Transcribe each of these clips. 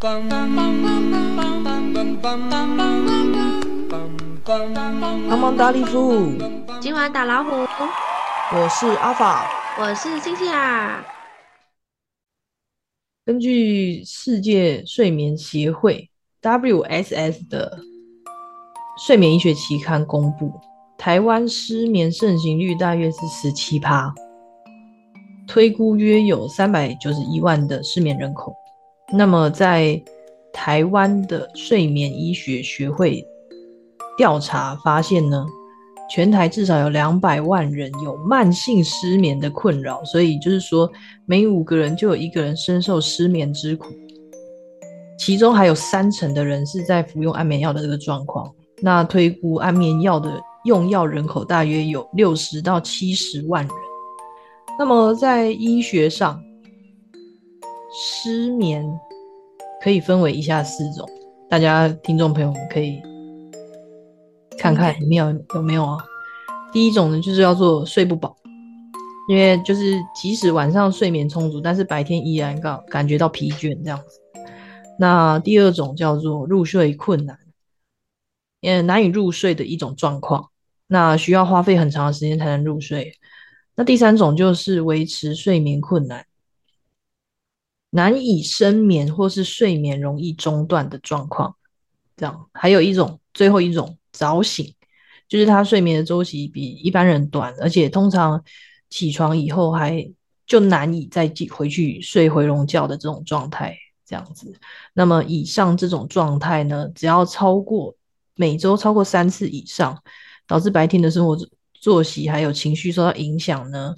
帮忙打礼服，今晚打老虎，我是阿法。我是星星啊。根据世界睡眠协会 （WSS） 的睡眠医学期刊公布，台湾失眠盛行率大约是十七趴，推估约有三百九十一万的失眠人口。那么，在台湾的睡眠医学学会调查发现呢，全台至少有两百万人有慢性失眠的困扰，所以就是说，每五个人就有一个人深受失眠之苦。其中还有三成的人是在服用安眠药的这个状况。那推估安眠药的用药人口大约有六十到七十万人。那么在医学上，失眠可以分为以下四种，大家听众朋友们可以看看里面有有没有啊。第一种呢，就是叫做睡不饱，因为就是即使晚上睡眠充足，但是白天依然感感觉到疲倦这样子。那第二种叫做入睡困难，也难以入睡的一种状况，那需要花费很长的时间才能入睡。那第三种就是维持睡眠困难，难以深眠或是睡眠容易中断的状况。这样，还有一种，最后一种早醒，就是他睡眠的周期比一般人短，而且通常起床以后还就难以再回去睡回笼觉的这种状态。这样子，那么以上这种状态呢，只要超过每周超过三次以上，导致白天的生活作息还有情绪受到影响呢，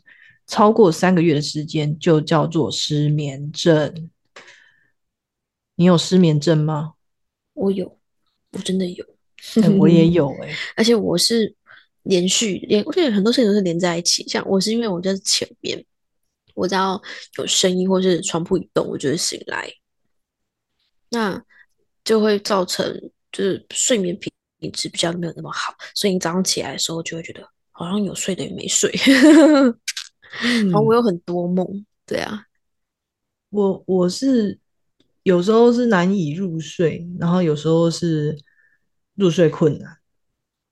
超过三个月的时间就叫做失眠症。你有失眠症吗？我有，我真的有，我也有哎，而且我是连续连，我觉得很多事情都是连在一起。像我是因为我在前面，我只要有声音或是床铺一动，我就会醒来。那就会造成就是睡眠品质比较没有那么好，所以你早上起来的时候就会觉得好像有睡的也没睡，然后我有很多梦，对啊，我我是有时候是难以入睡，然后有时候是入睡困难。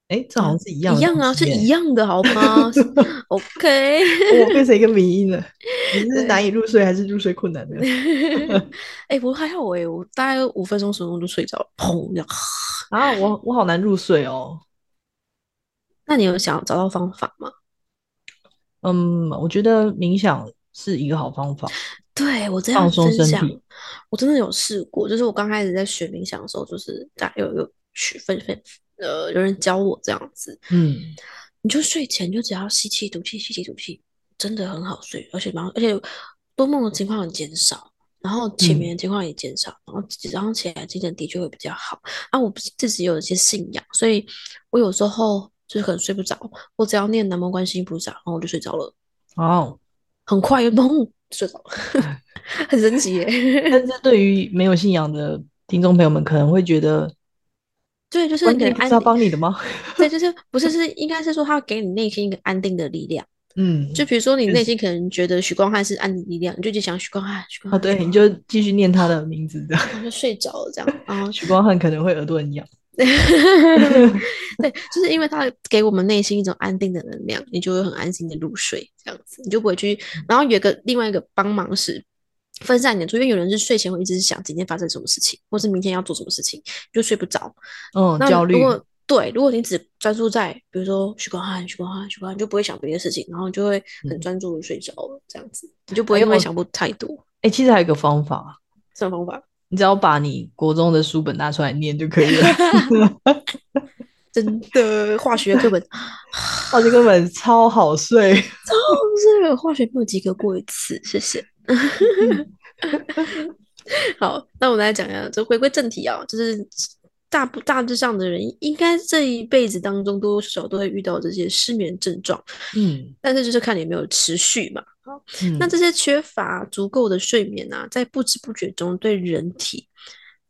哎，这好像是一样，一样啊，是一样的，好吗？OK，我变成一个迷音了。你是难以入睡还是入睡困难的？哎，我还好哎，我大概五分钟十分钟就睡着了，砰！这样啊，我我好难入睡哦。那你有想找到方法吗？嗯，我觉得冥想是一个好方法。对我这样分享，我真的有试过。就是我刚开始在学冥想的时候，就是大有有去分分。呃，有人教我这样子，嗯，你就睡前就只要吸气吐气，吸气吐气，真的很好睡，而且蛮而且多梦的情况很减少，然后前面的情况也减少，然后早上起来精神的确会比较好。啊，我自己有一些信仰，所以我有时候就是可能睡不着，我只要念南无观世音菩萨，然后我就睡着了。哦，很快就嘣睡着了，很神奇耶。但是对于没有信仰的听众朋友们，可能会觉得。对，就是给安要帮你的吗？对，就是不是是应该是说他要给你内心一个安定的力量。嗯，就比如说你内心可能觉得许光汉是安定力量，你就去想许光汉，许光汉。对，你就继续念他的名字，这样就睡着了，这样。然后许光汉可能会耳朵很痒。对，就是因为它给我们内心一种安定的能量，你就会很安心的入睡，这样子你就不会去。然后有个另外一个帮忙是。分散你的注意，因为有人是睡前会一直想今天发生什么事情，或是明天要做什么事情，就睡不着。嗯，焦虑。如果对，如果你只专注在，比如说许光汉、许光汉、许光汉，就不会想别的事情，然后你就会很专注的睡着了。这样子，你就不会因为想不太多。哎，其实还有一个方法，什么方法？你只要把你国中的书本拿出来念就可以了。真的，化学课本，化学课本超好睡，超好睡。化学没有及格过一次，谢谢。好，那我们来讲一下，就回归正题啊，就是大不大致上的人，应该这一辈子当中多多少少都会遇到这些失眠症状，嗯，但是就是看你有没有持续嘛。好，那这些缺乏足够的睡眠啊，在不知不觉中对人体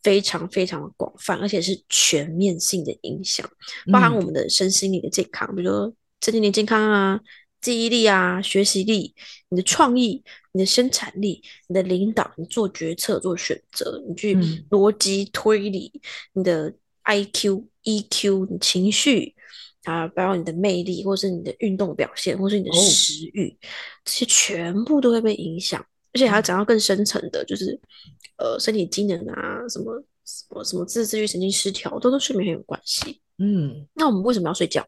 非常非常的广泛，而且是全面性的影响，包含我们的身心灵的健康，比如说身心灵健康啊。记忆力啊，学习力，你的创意，你你的生产力、你的领导、你做决策、做选择、你去嗯逻辑推理、你的 IQ、EQ、你情绪啊，包括你的魅力，或是你的运动表现，或是你的哦食欲，这些全部都会被影响。而且还要讲到更深层的，就是呃身体机能啊，什么什么什么自自律神经失调，都跟睡眠很有关系。嗯那我们为什么要睡觉？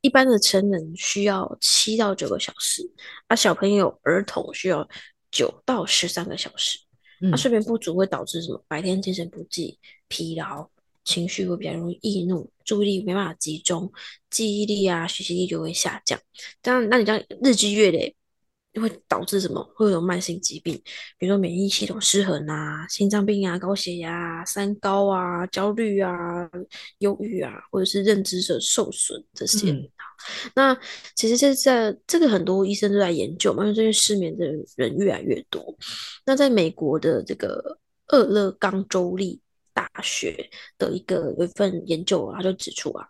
一般的成人需要七到九个小时，啊小朋友、儿童需要九到十三个小时。那嗯睡眠不足会导致什么？白天精神不济、疲劳，情绪会比较容易易怒，注意力没办法集中，记忆力啊、学习力就会下降。当然，那你这样日积月累，会导致什么？会有慢性疾病，比如说免疫系统失衡啊、心脏病啊、高血压啊、三高啊、焦虑啊、忧郁啊，或者是认知的受损这些。嗯那其实这在这个很多医生都在研究嘛，因为最近失眠的人越来越多。那在美国的这个俄勒冈州立大学的一个有一份研究啊，它就指出啊，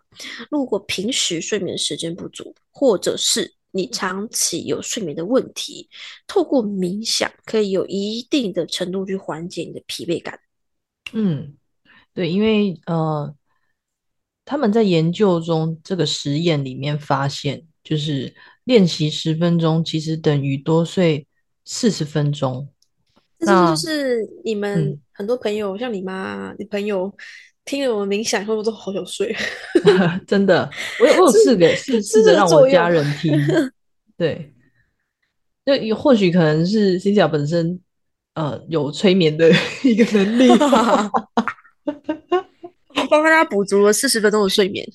如果平时睡眠时间不足，或者是你长期有睡眠的问题，透过冥想可以有一定的程度去缓解你的疲惫感。嗯，对，因为呃，他们在研究中这个实验里面发现，就是练习十分钟其实等于多睡四十分钟。这是就是你们嗯很多朋友，像你妈、你朋友，听了我们冥想以后都好想睡，真的，我有我有试着试试着让我。家人听，对，就也或许可能是 c i 本身呃有催眠的 一个能力，帮大家补足了四十分钟的睡眠。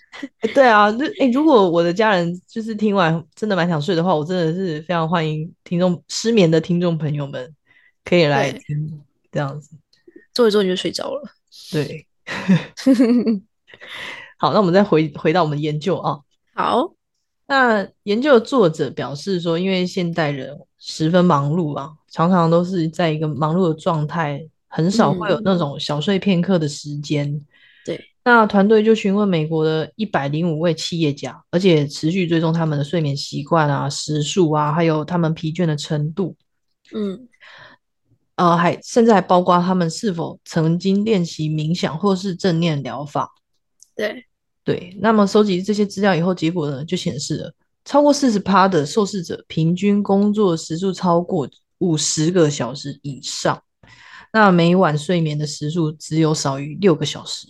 欸对啊，那哎、欸如果我的家人就是听完真的蛮想睡的话，我真的是非常欢迎听众失眠的听众朋友们可以来这样子。做一做你就睡着了。对，好，那我们再回回到我们的研究啊。好，那研究的作者表示说，因为现代人十分忙碌啊，常常都是在一个忙碌的状态，很少会有嗯，那种小睡片刻的时间。对，那团队就询问美国的一百零五位企业家，而且持续追踪他们的睡眠习惯啊、时数啊，还有他们疲倦的程度，嗯呃，还甚至还包括他们是否曾经练习冥想或是正念疗法。对，对，那么收集这些资料以后，结果呢就显示了，超过四十趴的受试者平均工作时数超过五十个小时以上，那每晚睡眠的时数只有少于六个小时。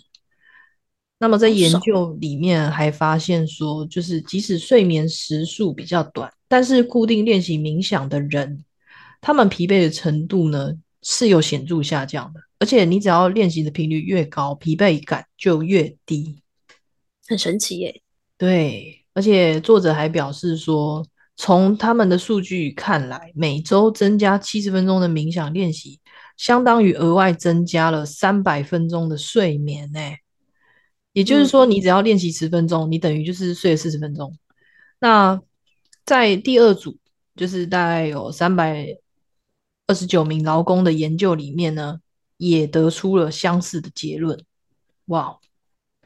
那么在研。究里面还发现说，就是即使睡眠时数比较短，但是固定练习冥想的人，他们疲惫的程度呢是有显著下降的，而且你只要练习的频率越高，疲惫感就越低。很神奇耶。对，而且作者还表示说，从他们的数据看来，每周增加七十分钟的冥想练习，相当于额外增加了三百分钟的睡眠呢。也就是说，嗯，你只要练习十分钟，你等于就是睡了四十分钟。那在第二组，就是大概有三百二十九名劳工的研究里面呢，也得出了相似的结论。哇，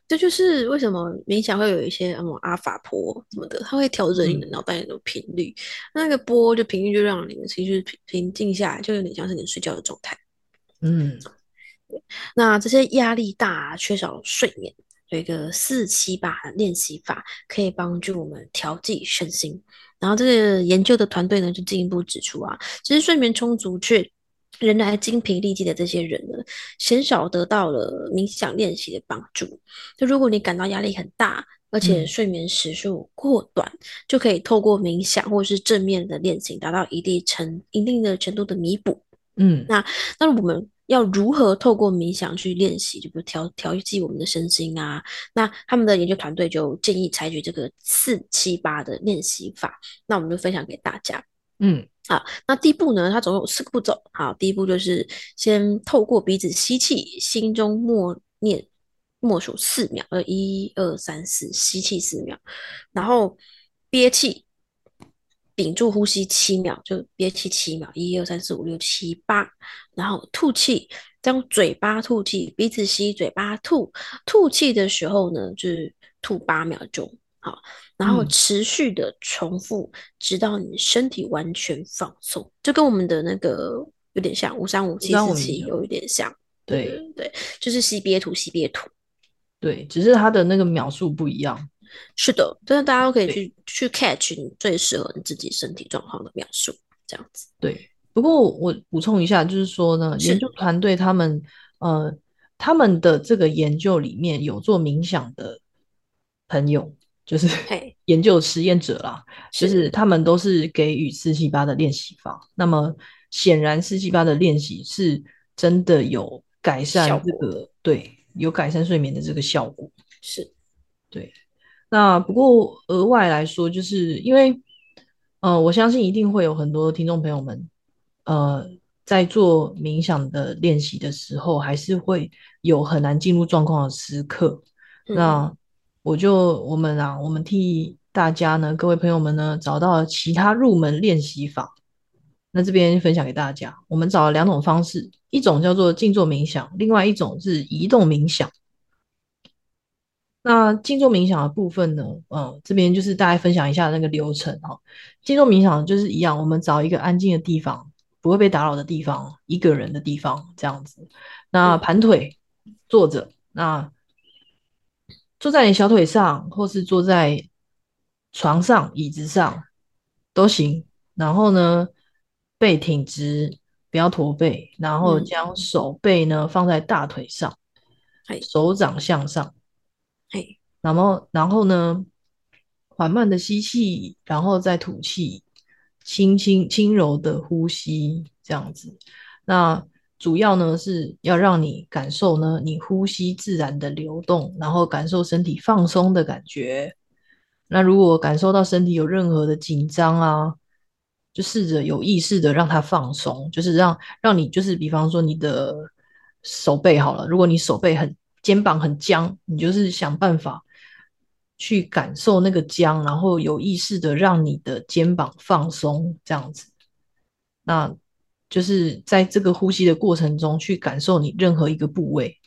这就是为什么冥想会有一些什么阿法波什么的，它会调整你的嗯脑袋的频率，那个波就频率就让你的情绪平平静下来，就有点像是你睡觉的状态。嗯那这些压力大、缺少睡眠，有一个四七八的练习法，可以帮助我们调剂身心。然后这个研究的团队呢，就进一步指出啊，其实睡眠充足却仍然精疲力尽的这些人呢，鲜少得到了冥想练习的帮助。就如果你感到压力很大，而且嗯睡眠时数过短，就可以透过冥想或是正面的练习，达到一定程一定的程度的弥补。嗯那那我们要如何透过冥想去练习，就比如调调剂我们的身心啊？那他们的研究团队就建议采取这个四七八的练习法，那我们就分享给大家。嗯好，那第一步呢，它总共有四个步骤。好，第一步就是先透过鼻子吸气，心中默念默数四秒，呃，一二三四，吸气四秒，然后憋气，屏住呼吸七秒，就憋气七秒，一二三四五六七八，然后吐气，再用嘴巴吐气，鼻子吸，嘴巴吐，吐气的时候呢，就是吐八秒钟。好，然后嗯持续的重复，直到你身体完全放松，就跟我们的那个有点像五三五七四535冥想七有一点像。对对，就是吸憋吐吸憋吐。对，只是它的那个秒数不一样。是的，真的大家都可以去去 catch 你最适合你自己身体状况的描述，这样子。对，不过我补充一下，就是说呢，研究团队他们呃，他们的这个研究里面有做冥想的朋友，就是嘿，研究实验者啦，就是是他们都是给予四七八的练习法。那么显然四七八的练习是真的有改善这个对，有改善睡眠的这个效果。是，对，那不过额外来说，就是因为，呃，我相信一定会有很多听众朋友们，呃，在做冥想的练习的时候，还是会有很难进入状况的时刻。嗯那我就我们啊，我们替大家呢，各位朋友们呢，找到了其他入门练习法。那这边分享给大家，我们找了两种方式，一种叫做静坐冥想，另外一种是移动冥想。那静坐冥想的部分呢，呃，这边就是大概分享一下那个流程哈。静坐冥想就是一样，我们找一个安静的地方，不会被打扰的地方，一个人的地方这样子。那嗯盘腿坐着，那坐在你小腿上，或是坐在床上、椅子上都行。然后呢，背挺直，不要驼背，然后嗯将手背呢放在大腿上，手掌向上。嘿，然后，然后呢，缓慢的吸气，然后再吐气，轻轻轻柔的呼吸，这样子。那主要呢是要让你感受呢，你呼吸自然的流动，然后感受身体放松的感觉。那如果感受到身体有任何的紧张啊，就试着有意识的让它放松，就是让让你就是比方说你的手背好了，如果你手背很肩膀很僵，你就是想办法去感受那个僵，然后有意识的让你的肩膀放松，这样子。那就是在这个呼吸的过程中去感受你任何一个部位，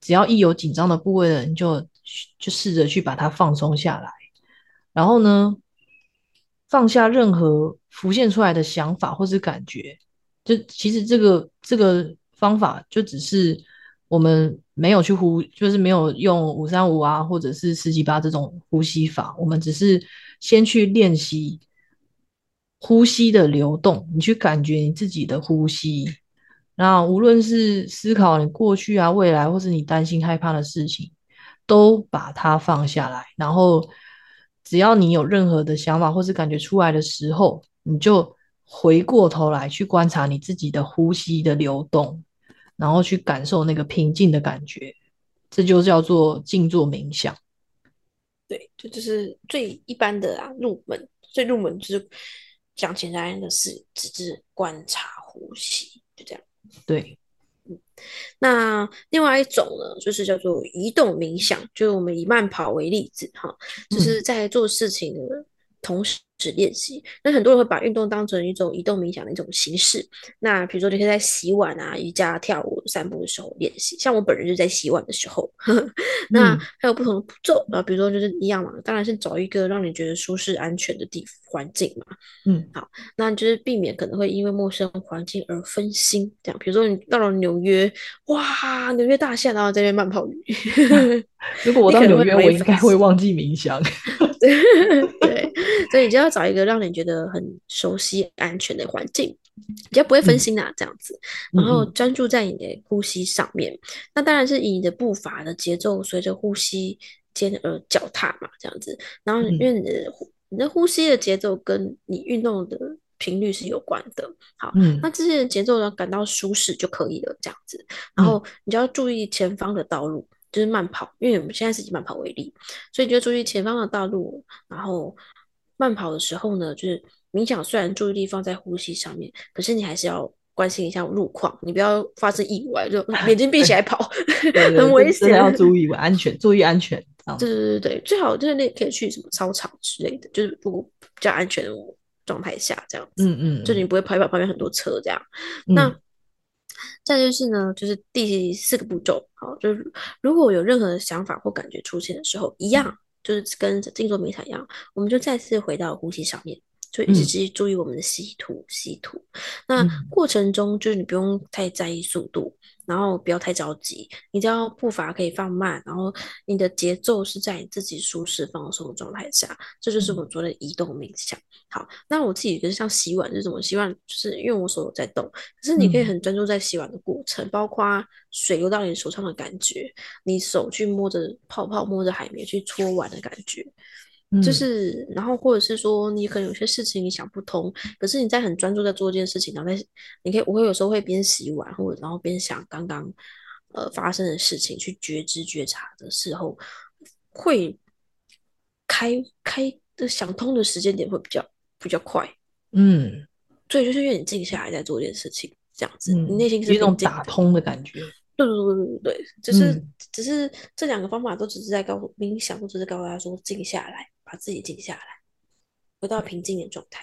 只要一有紧张的部位了，你就就试着去把它放松下来。然后呢，放下任何浮现出来的想法或是感觉。就其实这个这个方法就只是我们没有去呼，就是没有用五三五啊，或者是四七八这种呼吸法，我们只是先去练习呼吸的流动，你去感觉你自己的呼吸。那无论是思考你过去啊、未来，或是你担心、害怕的事情，都把它放下来。然后，只要你有任何的想法或是感觉出来的时候，你就回过头来去观察你自己的呼吸的流动，然后去感受那个平静的感觉。这就叫做静坐冥想。对，这就是最一般的啊，入门最入门就是讲简单的是，只是观察呼吸，就这样。对，那另外一种呢，就是叫做移动冥想，就是我们以慢跑为例子哈，就是在做事情的同时练习。那很多人会把运动当成一种移动冥想的一种形式。那比如说，你可以在洗碗啊、瑜伽、跳舞、散步的时候练习。像我本人就在洗碗的时候，那嗯还有不同的步骤啊，比如说就是一样嘛，当然是找一个让你觉得舒适、安全的地环境嘛。嗯，好那就是避免可能会因为陌生环境而分心。这样，比如说你到了纽约，哇，纽约大厦，然后在那边慢跑鱼。如果我到纽约，我应该会忘记冥想。对，所以你就要找一个让你觉得很熟悉、安全的环境，比较不会分嗯心啊，这样子。然后嗯专注在你的呼吸上面。那当然是以你的步伐的节奏随着呼吸间而脚踏嘛，这样子。然后嗯因为你的呼你的呼吸的节奏跟你运动的频率是有关的。好，嗯那这些节奏呢感到舒适就可以了，这样子。然后你就要注意前方的道路，就是慢跑，因为我们现在是以慢跑为例，所以你就注意前方的道路。然后慢跑的时候呢，就是冥想，虽然注意力放在呼吸上面，可是你还是要关心一下路况，你不要发生意外，就 眼睛闭起来跑，很危险真真的。要注意安全，注意安全。对对对对，最好就是你可以去什么操场之类的，就是如果比较安全的状态下，这样子。嗯嗯，就你不会拍到旁边很多车这样。嗯那再就是呢，就是第四个步骤，好，就是如果有任何的想法或感觉出现的时候，一样就是跟静坐冥想一样，我们就再次回到呼吸上面。就一直注意我们的吸吐吸吐，那过程中就是你不用太在意速度，然后不要太着急，你只要步伐可以放慢，然后你的节奏是在你自己舒适放松的状态下，这就是我做的移动冥想。好，那我自己就是像洗碗是怎么洗碗，就是因为我手有在动，可是你可以很专注在洗碗的过程，包括水流到你手上的感觉，你手去摸着泡泡，摸着海绵去搓碗的感觉。就是，然后或者是说，你可能有些事情你想不通，可是你在很专注在做一件事情，然后在你可以，我会有时候会边洗碗，或者然后边想刚刚呃发生的事情，去觉知觉察的时候，会开开的想通的时间点会比较比较快。嗯，所以就是因为你静下来在做一件事情，这样子，你内心是一种打通的感觉。对对对对对对，就是只是这两个方法都只是在告诉冥想，都只是告诉他说静下来，把自己静下来，回到平静的状态。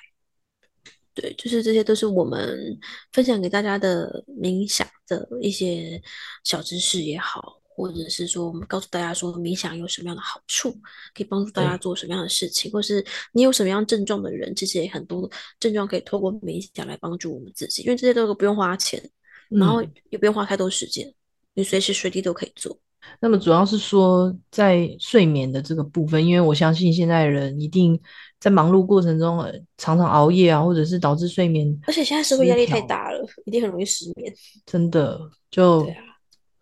对，就是这些都是我们分享给大家的冥想的一些小知识也好，或者是说我们告诉大家说冥想有什么样的好处，可以帮助大家做什么样的事情，或是你有什么样症状的人，其实也很多症状可以透过冥想来帮助我们自己，因为这些都不用花钱，然后也不用花太多时间。你随时随地都可以做。那么主要是说，在睡眠的这个部分，因为我相信现在人一定在忙碌过程中常常熬夜啊，或者是导致睡眠。而且现在社会压力太大了，一定很容易失眠。真的，就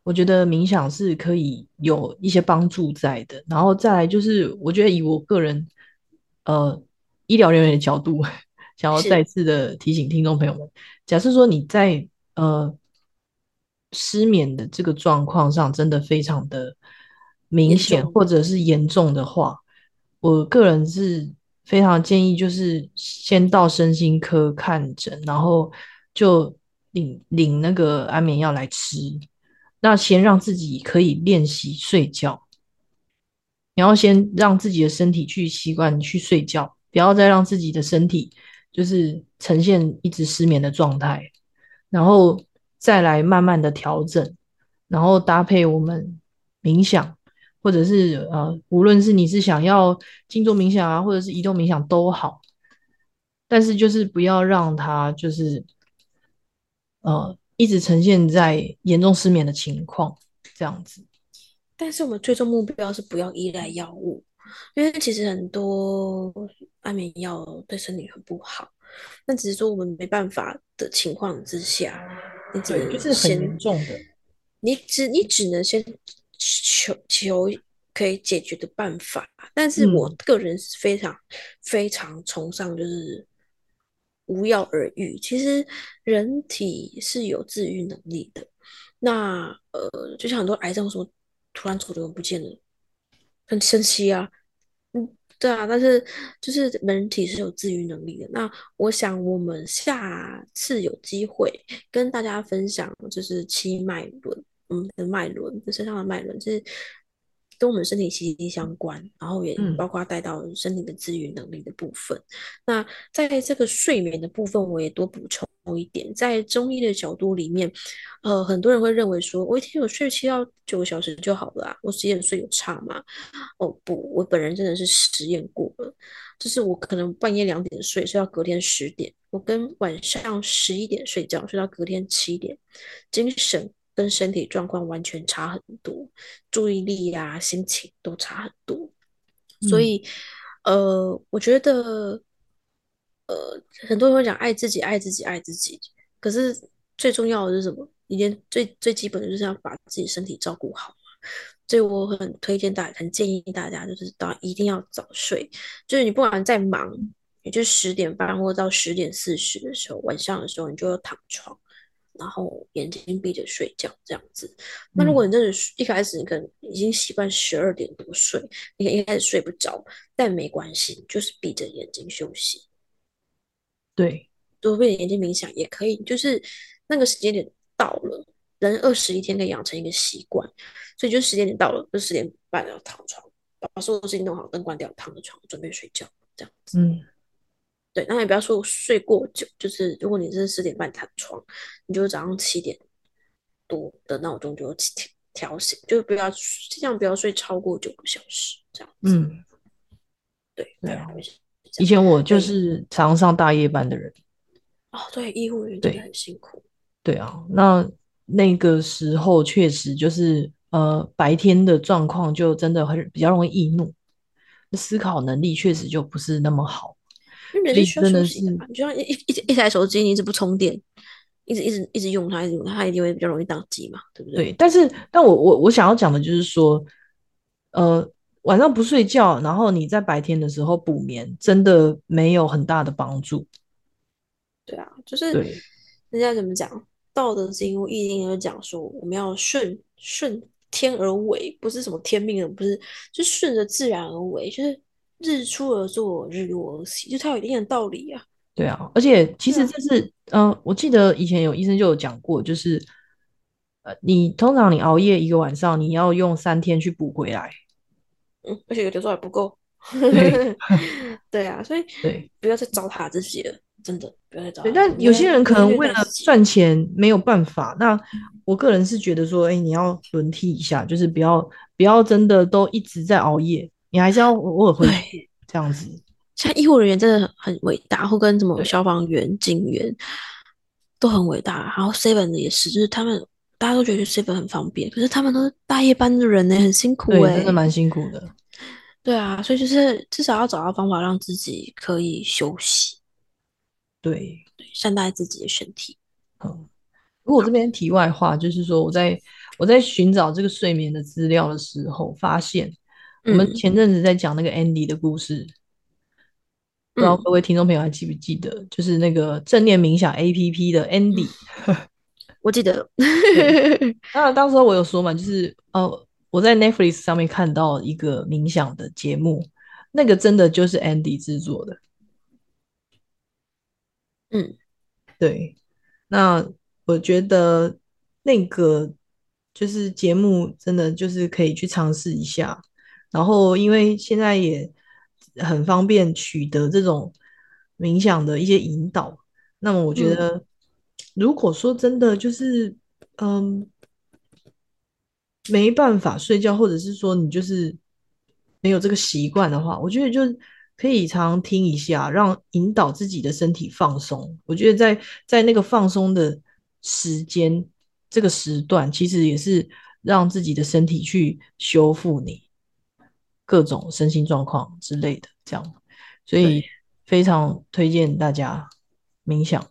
我觉得冥想是可以有一些帮助在的。然后再来就是，我觉得以我个人呃医疗人员的角度，想要再次的提醒听众朋友们：，假设说你在呃。失眠的这个状况上，真的非常的明显，或者是严重的话，我个人是非常建议，就是先到身心科看诊，然后就领领那个安眠药来吃。那先让自己可以练习睡觉，然后先让自己的身体去习惯去睡觉，不要再让自己的身体就是呈现一直失眠的状态，然后。再来慢慢的调整，然后搭配我们冥想，或者是呃，无论是你是想要静坐冥想啊，或者是移动冥想都好，但是就是不要让它就是呃一直呈现在严重失眠的情况这样子。但是我们最终目标是不要依赖药物，因为其实很多安眠药对身体很不好。那只是说我们没办法的情况之下。你只能就是很严重的，你只你只能先求求可以解决的办法，但是我个人是非常非常崇尚就是无药而愈。其实人体是有治愈能力的，那呃，就像很多癌症说突然肿瘤不见了，很神奇啊，嗯。对啊，但是就是人体是有自愈能力的。那我想我们下次有机会跟大家分享，就是七脉轮，嗯的脉轮，身上的脉轮是。跟我们身体息息相关，然后也包括带到身体的自愈能力的部分。那在这个睡眠的部分，我也多补充一点，在中医的角度里面，呃，很多人会认为说，我一天有睡七到九个小时就好了啊，我十点睡有差吗？哦不，我本人真的是实验过了，就是我可能半夜两点睡，睡到隔天十点，我跟晚上十一点睡觉，睡到隔天七点，精神。跟身体状况完全差很多，注意力呀、心情都差很多，所以，呃，我觉得，呃，很多人会讲爱自己、爱自己、爱自己，可是最重要的是什么？一件最最基本的就是要把自己身体照顾好所以我很推荐大家，很建议大家，就是到一定要早睡，就是你不管再忙，也就十点半或到十点四十的时候，晚上的时候，你就要躺床。然后眼睛闭着睡觉这样子。那如果你真的一开始你可能已经习惯十二点多睡，你一开始睡不着，但没关系，就是闭着眼睛休息。对，多闭着眼睛冥想也可以。就是那个时间点到了，人二十一天可以养成一个习惯，所以就时间点到了，就十点半要躺床，把所有事情弄好，灯关掉，躺着床准备睡觉这样子。嗯。对，那也不要说睡过久，就是如果你是十点半躺床，你就早上七点多的闹钟就起调醒，就不要尽量不要睡超过九个小时这样子。嗯，对，对啊大概会是这样以前我就是常上大夜班的人，哦，对，医护人员很辛苦。对啊，那那个时候确实就是呃白天的状况就真的很比较容易易怒，思考能力确实就不是那么好，因为人所以是需要休息的嘛，你就像一一一一台手机，你一直不充电，一直一直一直用它，一直用它，它一定会比较容易宕机嘛，对不对？对，但是但我我我想要讲的就是说，呃，晚上不睡觉，然后你在白天的时候补眠，真的没有很大的帮助。对啊，就是人家怎么讲，《道德经》或《易经》有讲说，我们要顺顺天而为，不是什么天命的，不是，就顺着自然而为，就是日出而作，日落而息，就它有一定的道理啊。对啊，而且其实这是，嗯、我记得以前有医生就有讲过，就是，呃，你通常你熬夜一个晚上，你要用三天去补回来。嗯，而且有的时候还不够。对 对啊，所以对不要再糟蹋自己了，真的不要再糟蹋。但有些人可能为了赚钱没有办法。那我个人是觉得说，哎，你要轮替一下，就是不要不要真的都一直在熬夜，你还是要偶尔回对去这样子。像医护人员真的很很伟大，或跟什么消防员、警员都很伟大。然后 Seven 的也是，就是他们大家都觉得 Seven 很方便，可是他们都是大夜班的人呢，很辛苦对，哎、真的蛮辛苦的。对啊，所以就是至少要找到方法让自己可以休息，对，对善待自己的身体。嗯。不过我这边题外话就是说，我在我在寻找这个睡眠的资料的时候，发现我们嗯前阵子在讲那个 Andy 的故事，不知道嗯，各位听众朋友还记不记得，就是那个正念冥想 APP 的 Andy。我记得，那当时我有说嘛，就是哦，我在 Netflix 上面看到一个冥想的节目，那个真的就是 Andy 制作的。嗯对，那我觉得那个就是节目真的就是可以去尝试一下。然后，因为现在也很方便取得这种冥想的一些引导，那么我觉嗯得，如果说真的就是嗯没办法睡觉，或者是说你就是没有这个习惯的话，我觉得就可以常常听一下，让引导自己的身体放松。我觉得在在那个放松的时间这个时段，其实也是让自己的身体去修复你各种身心状况之类的，这样，所以非常推荐大家冥想。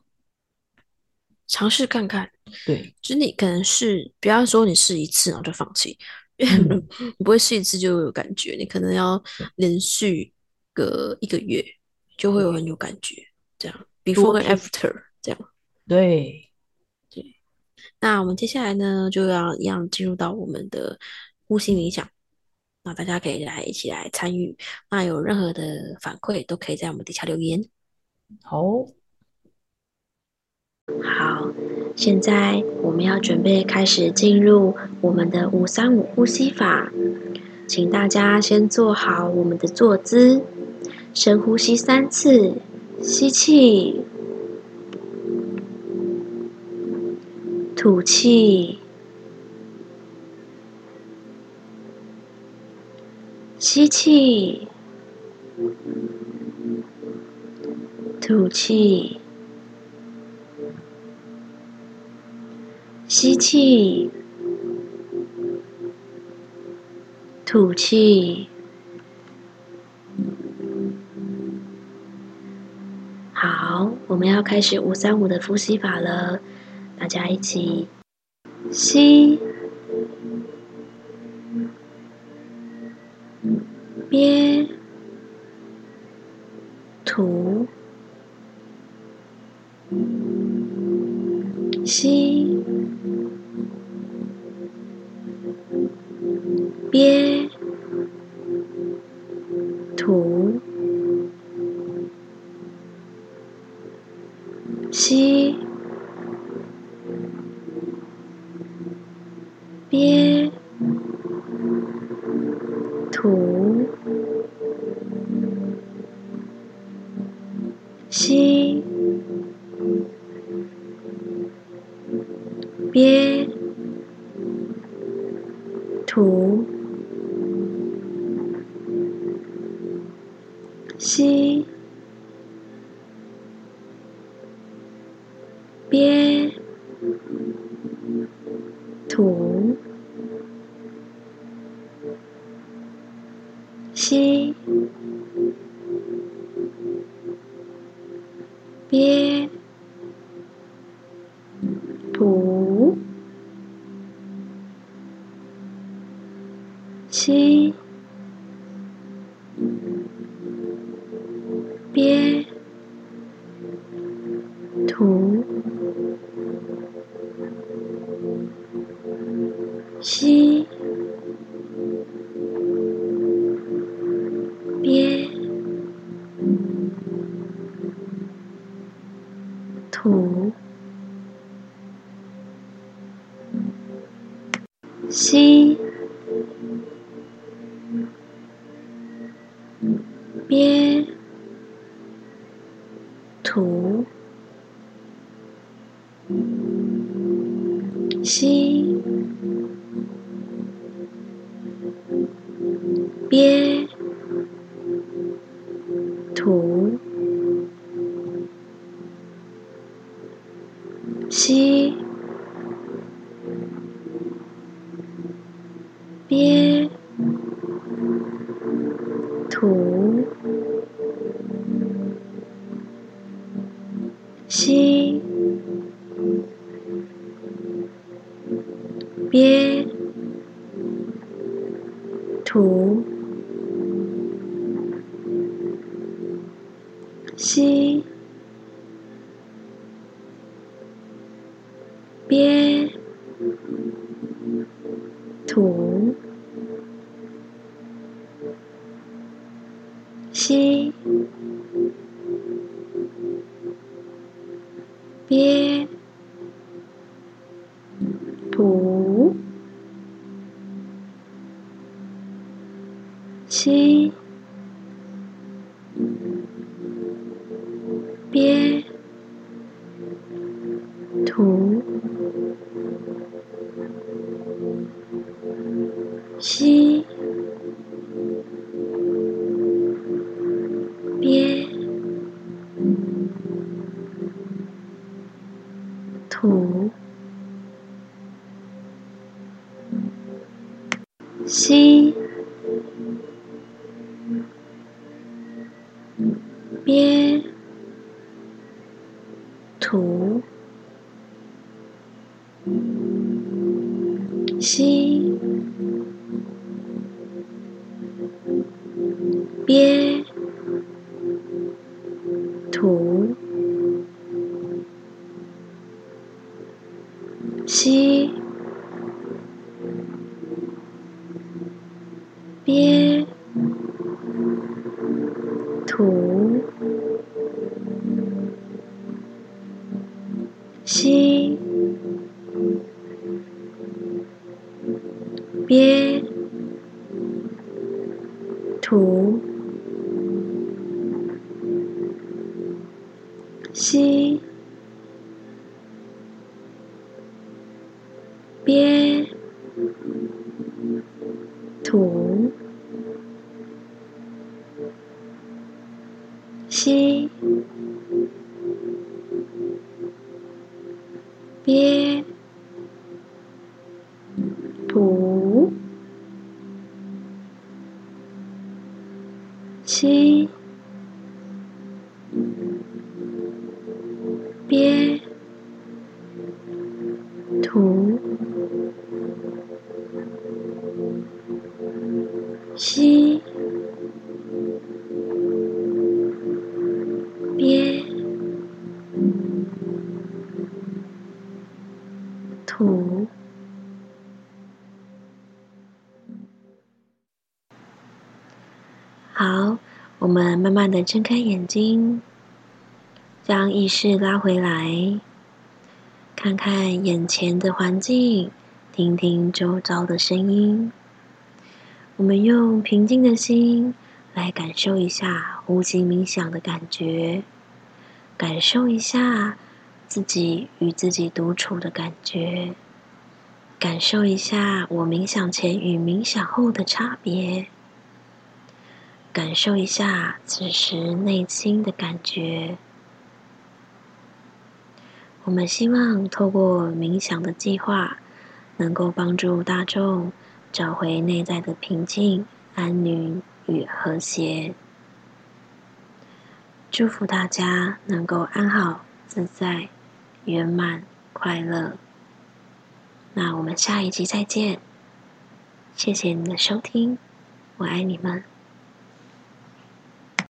尝试看看。对，就是你可能是，不要说你试一次然后就放弃，因为嗯 你不会试一次就有感觉，你可能要连续个一个月就会有很有感觉，这样 before 跟听 after 这样。对，那我们接下来呢，就要一样进入到我们的呼吸冥想。那大家可以来一起来参与。那有任何的反馈，都可以在我们底下留言。好，好，现在我们要准备开始进入我们的五三五呼吸法，请大家先做好我们的坐姿，深呼吸三次，吸气，吐气，吸气，吐气。吸气，吐气。好，我们要开始五三五的呼吸法了，大家一起吸，憋吐吐，吸。吸，吸，憋，吐，我们慢慢的睁开眼睛，将意识拉回来，看看眼前的环境，听听周遭的声音。我们用平静的心来感受一下呼吸冥想的感觉，感受一下自己与自己独处的感觉，感受一下我冥想前与冥想后的差别，感受一下此时内心的感觉。我们希望透过冥想的计划，能够帮助大众找回内在的平静、安宁与和谐。祝福大家能够安好、自在、圆满、快乐。那我们下一集再见，谢谢你的收听，我爱你们。